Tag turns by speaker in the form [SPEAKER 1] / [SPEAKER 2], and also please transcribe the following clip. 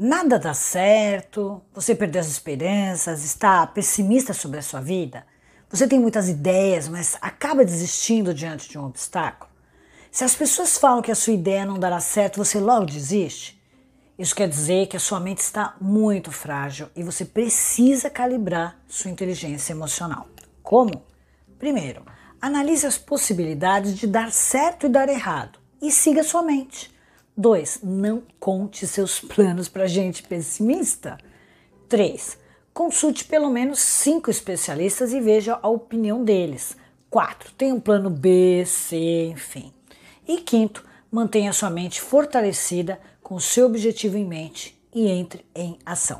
[SPEAKER 1] nada dá certo, você perdeu as esperanças, está pessimista sobre a sua vida, você tem muitas ideias, mas acaba desistindo diante de um obstáculo. Se as pessoas falam que a sua ideia não dará certo, você logo desiste. Isso quer dizer que a sua mente está muito frágil e você precisa calibrar sua inteligência emocional. Como? Primeiro, analise as possibilidades de dar certo e dar errado e siga sua mente. 2. Não conte seus planos para gente pessimista. 3. Consulte pelo menos cinco especialistas e veja a opinião deles. 4. Tenha um plano B, C, enfim. E quinto, mantenha sua mente fortalecida com seu objetivo em mente e entre em ação.